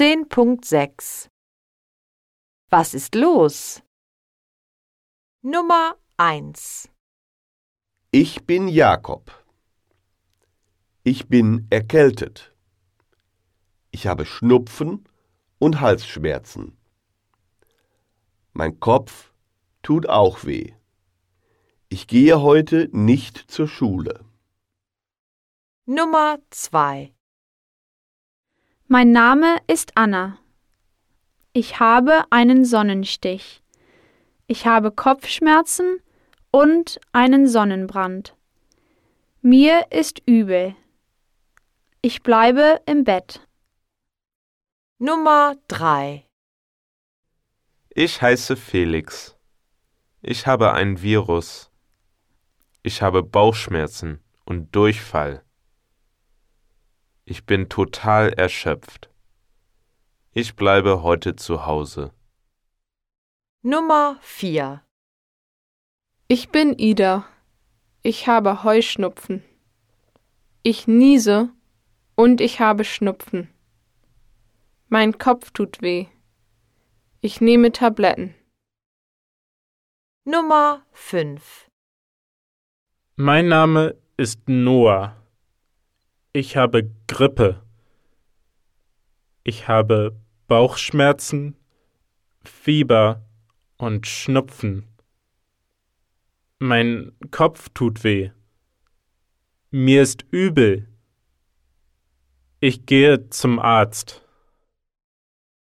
10.6 Was ist los? Nummer 1 Ich bin Jakob. Ich bin erkältet. Ich habe Schnupfen und Halsschmerzen. Mein Kopf tut auch weh. Ich gehe heute nicht zur Schule. Nummer 2 Mein Name ist Anna. Ich habe einen Sonnenstich. Ich habe Kopfschmerzen und einen Sonnenbrand. Mir ist übel. Ich bleibe im Bett. Nummer 3 Ich heiße Felix. Ich habe ein Virus. Ich habe Bauchschmerzen und Durchfall. Ich bin total erschöpft. Ich bleibe heute zu Hause. Nummer 4 Ich bin Ida. Ich habe Heuschnupfen. Ich niese und ich habe Schnupfen. Mein Kopf tut weh. Ich nehme Tabletten. Nummer 5 Mein Name ist Noah. Ich habe Grippe. Ich habe Bauchschmerzen, Fieber und Schnupfen. Mein Kopf tut weh. Mir ist übel. Ich gehe zum Arzt.